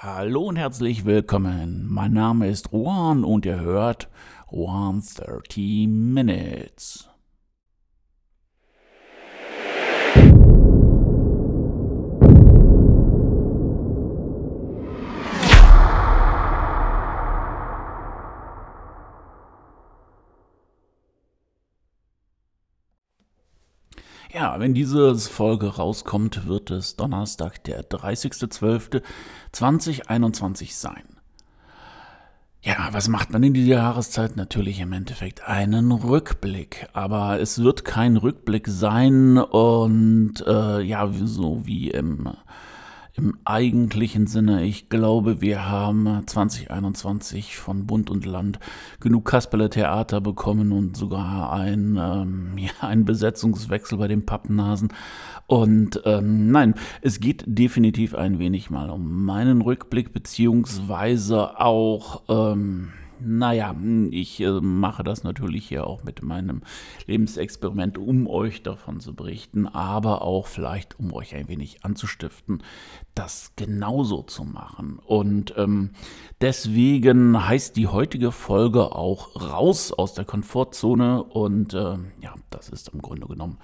Hallo und herzlich willkommen. Mein Name ist Juan und ihr hört Juan 30 Minutes. Ja, wenn diese Folge rauskommt, wird es Donnerstag, der 30.12.2021 sein. Ja, was macht man in dieser Jahreszeit? Natürlich im Endeffekt einen Rückblick. Aber es wird kein Rückblick sein und äh, ja, so wie im im eigentlichen Sinne. Ich glaube, wir haben 2021 von Bund und Land genug Kasperle Theater bekommen und sogar ein, ähm, ja, einen Besetzungswechsel bei den Pappnasen. Und ähm, nein, es geht definitiv ein wenig mal um meinen Rückblick, beziehungsweise auch, ähm, naja, ich äh, mache das natürlich hier auch mit meinem Lebensexperiment, um euch davon zu berichten, aber auch vielleicht, um euch ein wenig anzustiften, das genauso zu machen. Und ähm, deswegen heißt die heutige Folge auch raus aus der Komfortzone. Und äh, ja, das ist im Grunde genommen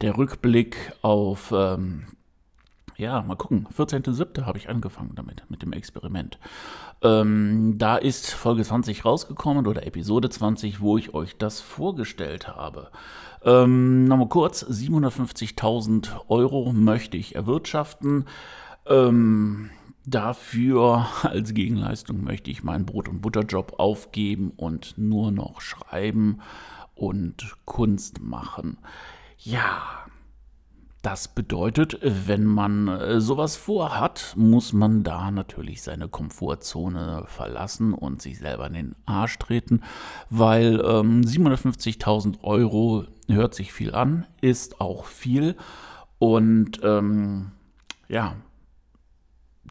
der Rückblick auf ähm, ja, mal gucken. 14.07. habe ich angefangen damit, mit dem Experiment. Ähm, da ist Folge 20 rausgekommen oder Episode 20, wo ich euch das vorgestellt habe. Ähm, Nochmal kurz, 750.000 Euro möchte ich erwirtschaften. Ähm, dafür als Gegenleistung möchte ich meinen Brot- und Butterjob aufgeben und nur noch schreiben und Kunst machen. Ja, das bedeutet, wenn man äh, sowas vorhat, muss man da natürlich seine Komfortzone verlassen und sich selber in den Arsch treten, weil ähm, 750.000 Euro hört sich viel an, ist auch viel und ähm, ja,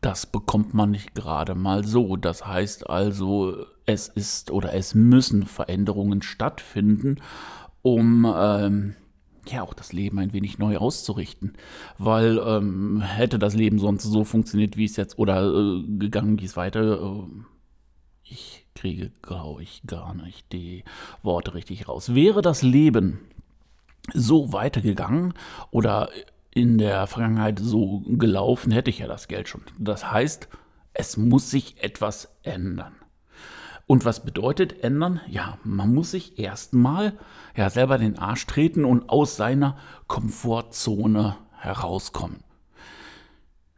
das bekommt man nicht gerade mal so. Das heißt also, es ist oder es müssen Veränderungen stattfinden, um ähm, ja auch das Leben ein wenig neu auszurichten. Weil ähm, hätte das Leben sonst so funktioniert, wie es jetzt oder äh, gegangen, wie es weiter. Äh, ich kriege, glaube ich, gar nicht die Worte richtig raus. Wäre das Leben so weitergegangen oder in der Vergangenheit so gelaufen, hätte ich ja das Geld schon. Das heißt, es muss sich etwas ändern. Und was bedeutet ändern? Ja, man muss sich erstmal ja selber den Arsch treten und aus seiner Komfortzone herauskommen.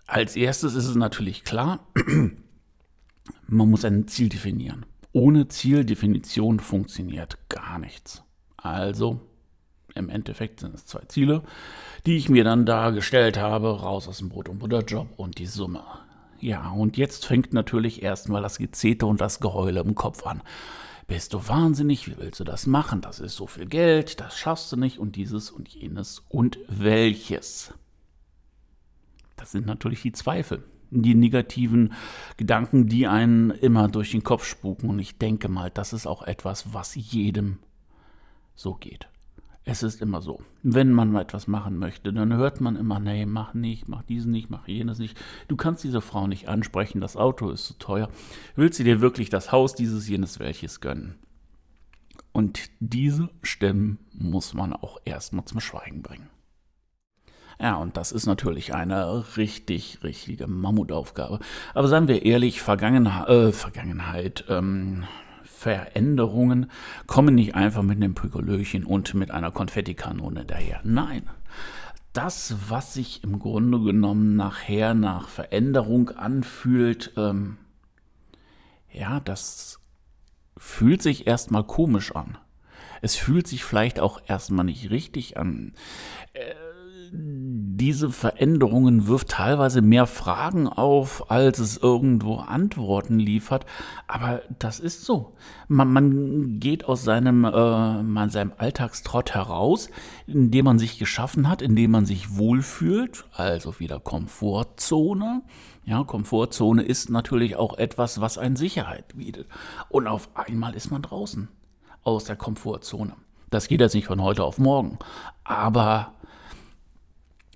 Als erstes ist es natürlich klar, man muss ein Ziel definieren. Ohne Zieldefinition funktioniert gar nichts. Also im Endeffekt sind es zwei Ziele, die ich mir dann da gestellt habe, raus aus dem Brot- und Butterjob und die Summe. Ja, und jetzt fängt natürlich erstmal das Gezete und das Geheule im Kopf an. Bist du wahnsinnig? Wie willst du das machen? Das ist so viel Geld, das schaffst du nicht und dieses und jenes und welches. Das sind natürlich die Zweifel, die negativen Gedanken, die einen immer durch den Kopf spuken. Und ich denke mal, das ist auch etwas, was jedem so geht. Es ist immer so. Wenn man mal etwas machen möchte, dann hört man immer, nee, mach nicht, mach diesen nicht, mach jenes nicht. Du kannst diese Frau nicht ansprechen, das Auto ist zu teuer. Willst du dir wirklich das Haus dieses, jenes, welches gönnen? Und diese Stimmen muss man auch erstmal zum Schweigen bringen. Ja, und das ist natürlich eine richtig, richtige Mammutaufgabe. Aber seien wir ehrlich, Vergangenheit, äh, Vergangenheit, ähm, Veränderungen kommen nicht einfach mit einem Pökelöchen und mit einer Konfettikanone daher. Nein. Das, was sich im Grunde genommen nachher nach Veränderung anfühlt, ähm, ja, das fühlt sich erstmal komisch an. Es fühlt sich vielleicht auch erstmal nicht richtig an. Äh, diese Veränderungen wirft teilweise mehr Fragen auf, als es irgendwo Antworten liefert. Aber das ist so. Man, man geht aus seinem, äh, seinem Alltagstrott heraus, indem man sich geschaffen hat, indem man sich wohlfühlt, also wieder Komfortzone. Ja, Komfortzone ist natürlich auch etwas, was einen Sicherheit bietet. Und auf einmal ist man draußen aus der Komfortzone. Das geht jetzt nicht von heute auf morgen. Aber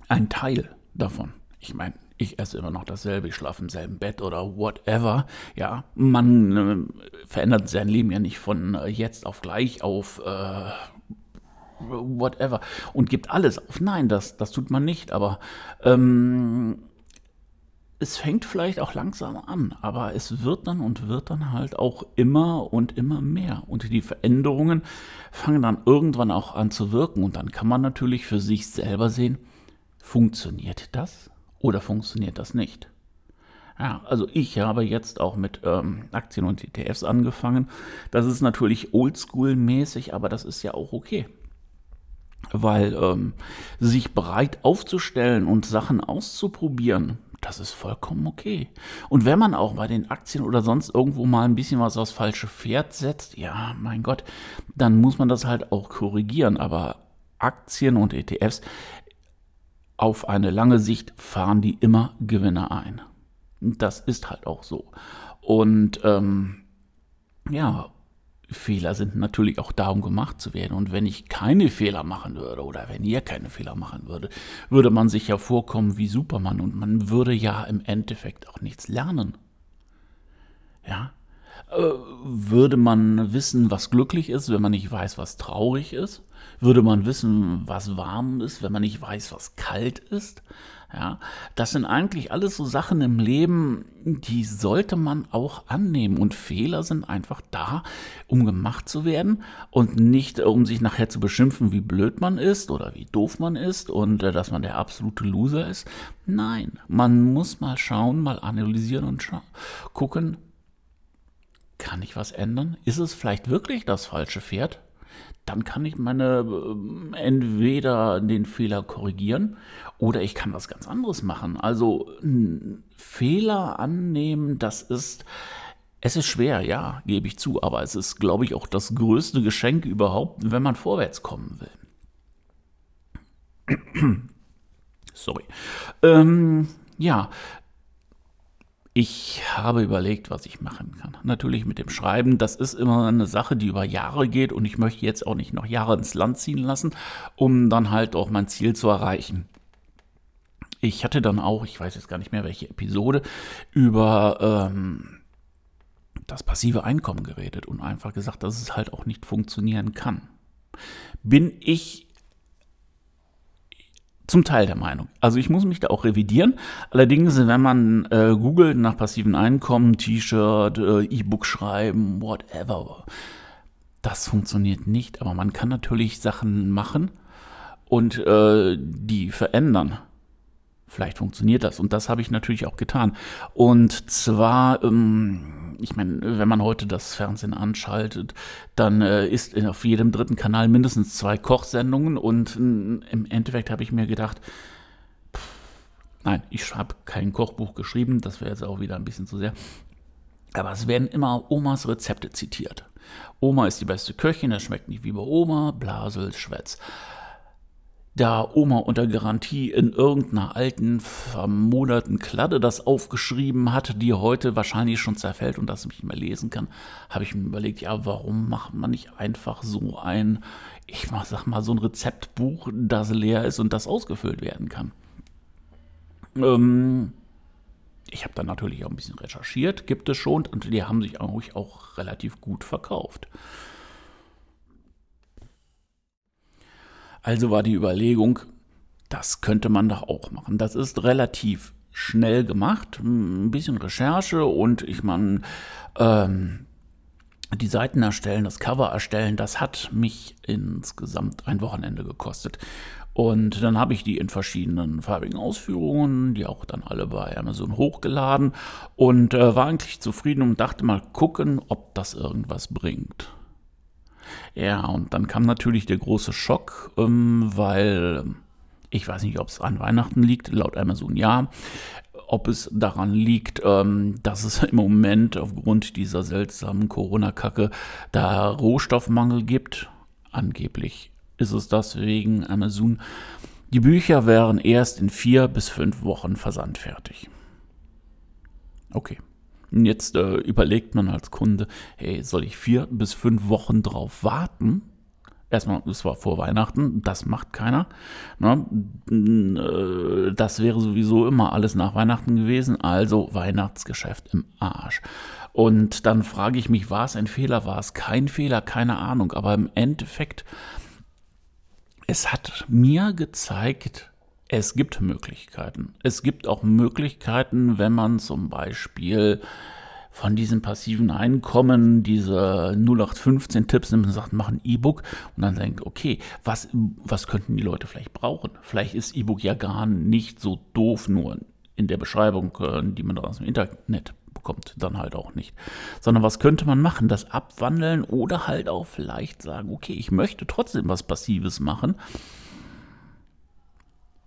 ein Teil davon. Ich meine, ich esse immer noch dasselbe, ich schlafe im selben Bett oder whatever. Ja, man äh, verändert sein Leben ja nicht von äh, jetzt auf gleich auf äh, whatever und gibt alles auf. Nein, das, das tut man nicht, aber ähm, es fängt vielleicht auch langsam an, aber es wird dann und wird dann halt auch immer und immer mehr. Und die Veränderungen fangen dann irgendwann auch an zu wirken. Und dann kann man natürlich für sich selber sehen, funktioniert das oder funktioniert das nicht. Ja, also ich habe jetzt auch mit ähm, Aktien und ETFs angefangen. Das ist natürlich oldschool-mäßig, aber das ist ja auch okay. Weil ähm, sich bereit aufzustellen und Sachen auszuprobieren, das ist vollkommen okay. Und wenn man auch bei den Aktien oder sonst irgendwo mal ein bisschen was aufs falsche Pferd setzt, ja, mein Gott, dann muss man das halt auch korrigieren. Aber Aktien und ETFs auf eine lange Sicht fahren die immer Gewinner ein. Das ist halt auch so. Und ähm, ja, Fehler sind natürlich auch da, um gemacht zu werden. Und wenn ich keine Fehler machen würde oder wenn ihr keine Fehler machen würde, würde man sich ja vorkommen wie Superman und man würde ja im Endeffekt auch nichts lernen. Ja? Äh, würde man wissen, was glücklich ist, wenn man nicht weiß, was traurig ist? Würde man wissen, was warm ist, wenn man nicht weiß, was kalt ist? Ja, das sind eigentlich alles so Sachen im Leben, die sollte man auch annehmen. Und Fehler sind einfach da, um gemacht zu werden und nicht, um sich nachher zu beschimpfen, wie blöd man ist oder wie doof man ist und äh, dass man der absolute Loser ist. Nein, man muss mal schauen, mal analysieren und gucken, kann ich was ändern? Ist es vielleicht wirklich das falsche Pferd? Dann kann ich meine äh, entweder den Fehler korrigieren oder ich kann was ganz anderes machen. Also Fehler annehmen, das ist es ist schwer, ja, gebe ich zu, aber es ist, glaube ich, auch das größte Geschenk überhaupt, wenn man vorwärts kommen will. Sorry. Ähm, ja, ich habe überlegt, was ich machen kann. Natürlich mit dem Schreiben. Das ist immer eine Sache, die über Jahre geht und ich möchte jetzt auch nicht noch Jahre ins Land ziehen lassen, um dann halt auch mein Ziel zu erreichen. Ich hatte dann auch, ich weiß jetzt gar nicht mehr welche Episode, über ähm, das passive Einkommen geredet und einfach gesagt, dass es halt auch nicht funktionieren kann. Bin ich zum Teil der Meinung. Also ich muss mich da auch revidieren. Allerdings, wenn man äh, googelt nach passiven Einkommen, T-Shirt, äh, E-Book schreiben, whatever, das funktioniert nicht. Aber man kann natürlich Sachen machen und äh, die verändern. Vielleicht funktioniert das. Und das habe ich natürlich auch getan. Und zwar, ähm, ich meine, wenn man heute das Fernsehen anschaltet, dann äh, ist auf jedem dritten Kanal mindestens zwei Kochsendungen. Und äh, im Endeffekt habe ich mir gedacht, nein, ich habe kein Kochbuch geschrieben. Das wäre jetzt auch wieder ein bisschen zu sehr. Aber es werden immer Omas Rezepte zitiert. Oma ist die beste Köchin, das schmeckt nicht wie bei Oma, Blasel, Schwätz da Oma unter Garantie in irgendeiner alten, vermoderten Kladde das aufgeschrieben hat, die heute wahrscheinlich schon zerfällt und das ich nicht mehr lesen kann, habe ich mir überlegt, ja, warum macht man nicht einfach so ein, ich sag mal, so ein Rezeptbuch, das leer ist und das ausgefüllt werden kann. Ähm, ich habe dann natürlich auch ein bisschen recherchiert, gibt es schon, und die haben sich auch, auch relativ gut verkauft. Also war die Überlegung, das könnte man doch auch machen. Das ist relativ schnell gemacht, ein bisschen Recherche und ich meine, ähm, die Seiten erstellen, das Cover erstellen, das hat mich insgesamt ein Wochenende gekostet. Und dann habe ich die in verschiedenen farbigen Ausführungen, die auch dann alle bei Amazon hochgeladen und äh, war eigentlich zufrieden und dachte mal gucken, ob das irgendwas bringt. Ja, und dann kam natürlich der große Schock, ähm, weil ich weiß nicht, ob es an Weihnachten liegt, laut Amazon ja. Ob es daran liegt, ähm, dass es im Moment aufgrund dieser seltsamen Corona-Kacke da Rohstoffmangel gibt. Angeblich ist es das wegen Amazon. Die Bücher wären erst in vier bis fünf Wochen versandfertig. Okay. Jetzt äh, überlegt man als Kunde, hey, soll ich vier bis fünf Wochen drauf warten? Erstmal, es war vor Weihnachten, das macht keiner. Ne? Äh, das wäre sowieso immer alles nach Weihnachten gewesen, also Weihnachtsgeschäft im Arsch. Und dann frage ich mich, war es ein Fehler, war es kein Fehler, keine Ahnung. Aber im Endeffekt, es hat mir gezeigt, es gibt Möglichkeiten. Es gibt auch Möglichkeiten, wenn man zum Beispiel von diesem passiven Einkommen diese 0815 Tipps nimmt und sagt, mach ein E-Book und dann denkt, okay, was, was könnten die Leute vielleicht brauchen? Vielleicht ist E-Book ja gar nicht so doof, nur in der Beschreibung, äh, die man aus dem Internet bekommt, dann halt auch nicht. Sondern was könnte man machen? Das abwandeln oder halt auch vielleicht sagen, okay, ich möchte trotzdem was Passives machen.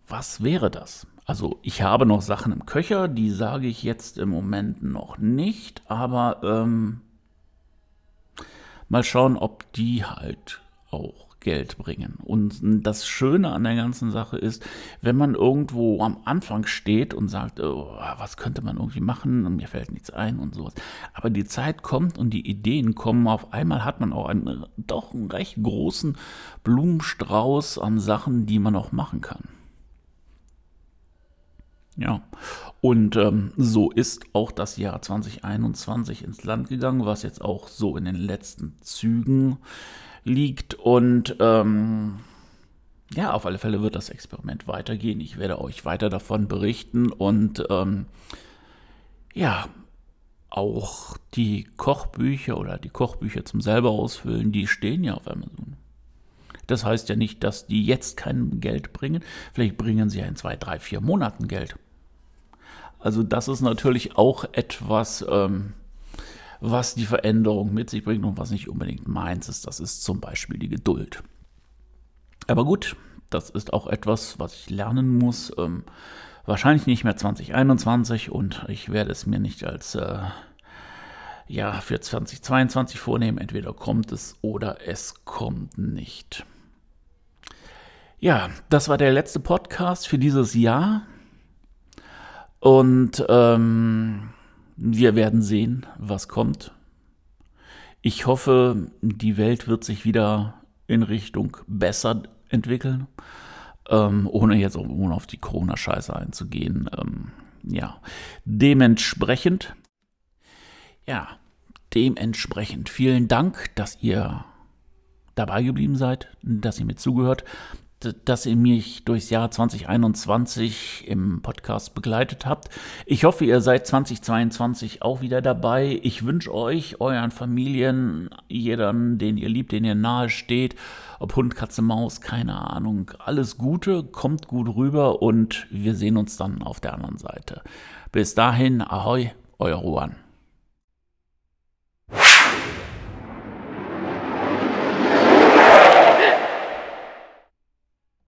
Was wäre das? Also ich habe noch Sachen im Köcher, die sage ich jetzt im Moment noch nicht, aber ähm, mal schauen, ob die halt auch Geld bringen. Und das Schöne an der ganzen Sache ist, wenn man irgendwo am Anfang steht und sagt, oh, was könnte man irgendwie machen und mir fällt nichts ein und sowas. Aber die Zeit kommt und die Ideen kommen. Auf einmal hat man auch einen doch einen recht großen Blumenstrauß an Sachen, die man auch machen kann. Ja, und ähm, so ist auch das Jahr 2021 ins Land gegangen, was jetzt auch so in den letzten Zügen liegt. Und ähm, ja, auf alle Fälle wird das Experiment weitergehen. Ich werde euch weiter davon berichten und ähm, ja, auch die Kochbücher oder die Kochbücher zum selber ausfüllen, die stehen ja auf Amazon. Das heißt ja nicht, dass die jetzt kein Geld bringen. Vielleicht bringen sie ja in zwei, drei, vier Monaten Geld. Also das ist natürlich auch etwas, ähm, was die Veränderung mit sich bringt und was nicht unbedingt meins ist. Das ist zum Beispiel die Geduld. Aber gut, das ist auch etwas, was ich lernen muss. Ähm, wahrscheinlich nicht mehr 2021 und ich werde es mir nicht als äh, ja für 2022 vornehmen. Entweder kommt es oder es kommt nicht. Ja, das war der letzte Podcast für dieses Jahr. Und ähm, wir werden sehen, was kommt. Ich hoffe, die Welt wird sich wieder in Richtung besser entwickeln, ähm, ohne jetzt ohne auf die Corona-Scheiße einzugehen. Ähm, ja, dementsprechend, ja, dementsprechend vielen Dank, dass ihr dabei geblieben seid, dass ihr mir zugehört dass ihr mich durchs Jahr 2021 im Podcast begleitet habt. Ich hoffe, ihr seid 2022 auch wieder dabei. Ich wünsche euch, euren Familien, jedem, den ihr liebt, den ihr nahe steht, ob Hund, Katze, Maus, keine Ahnung, alles Gute, kommt gut rüber und wir sehen uns dann auf der anderen Seite. Bis dahin, ahoi, euer Juan.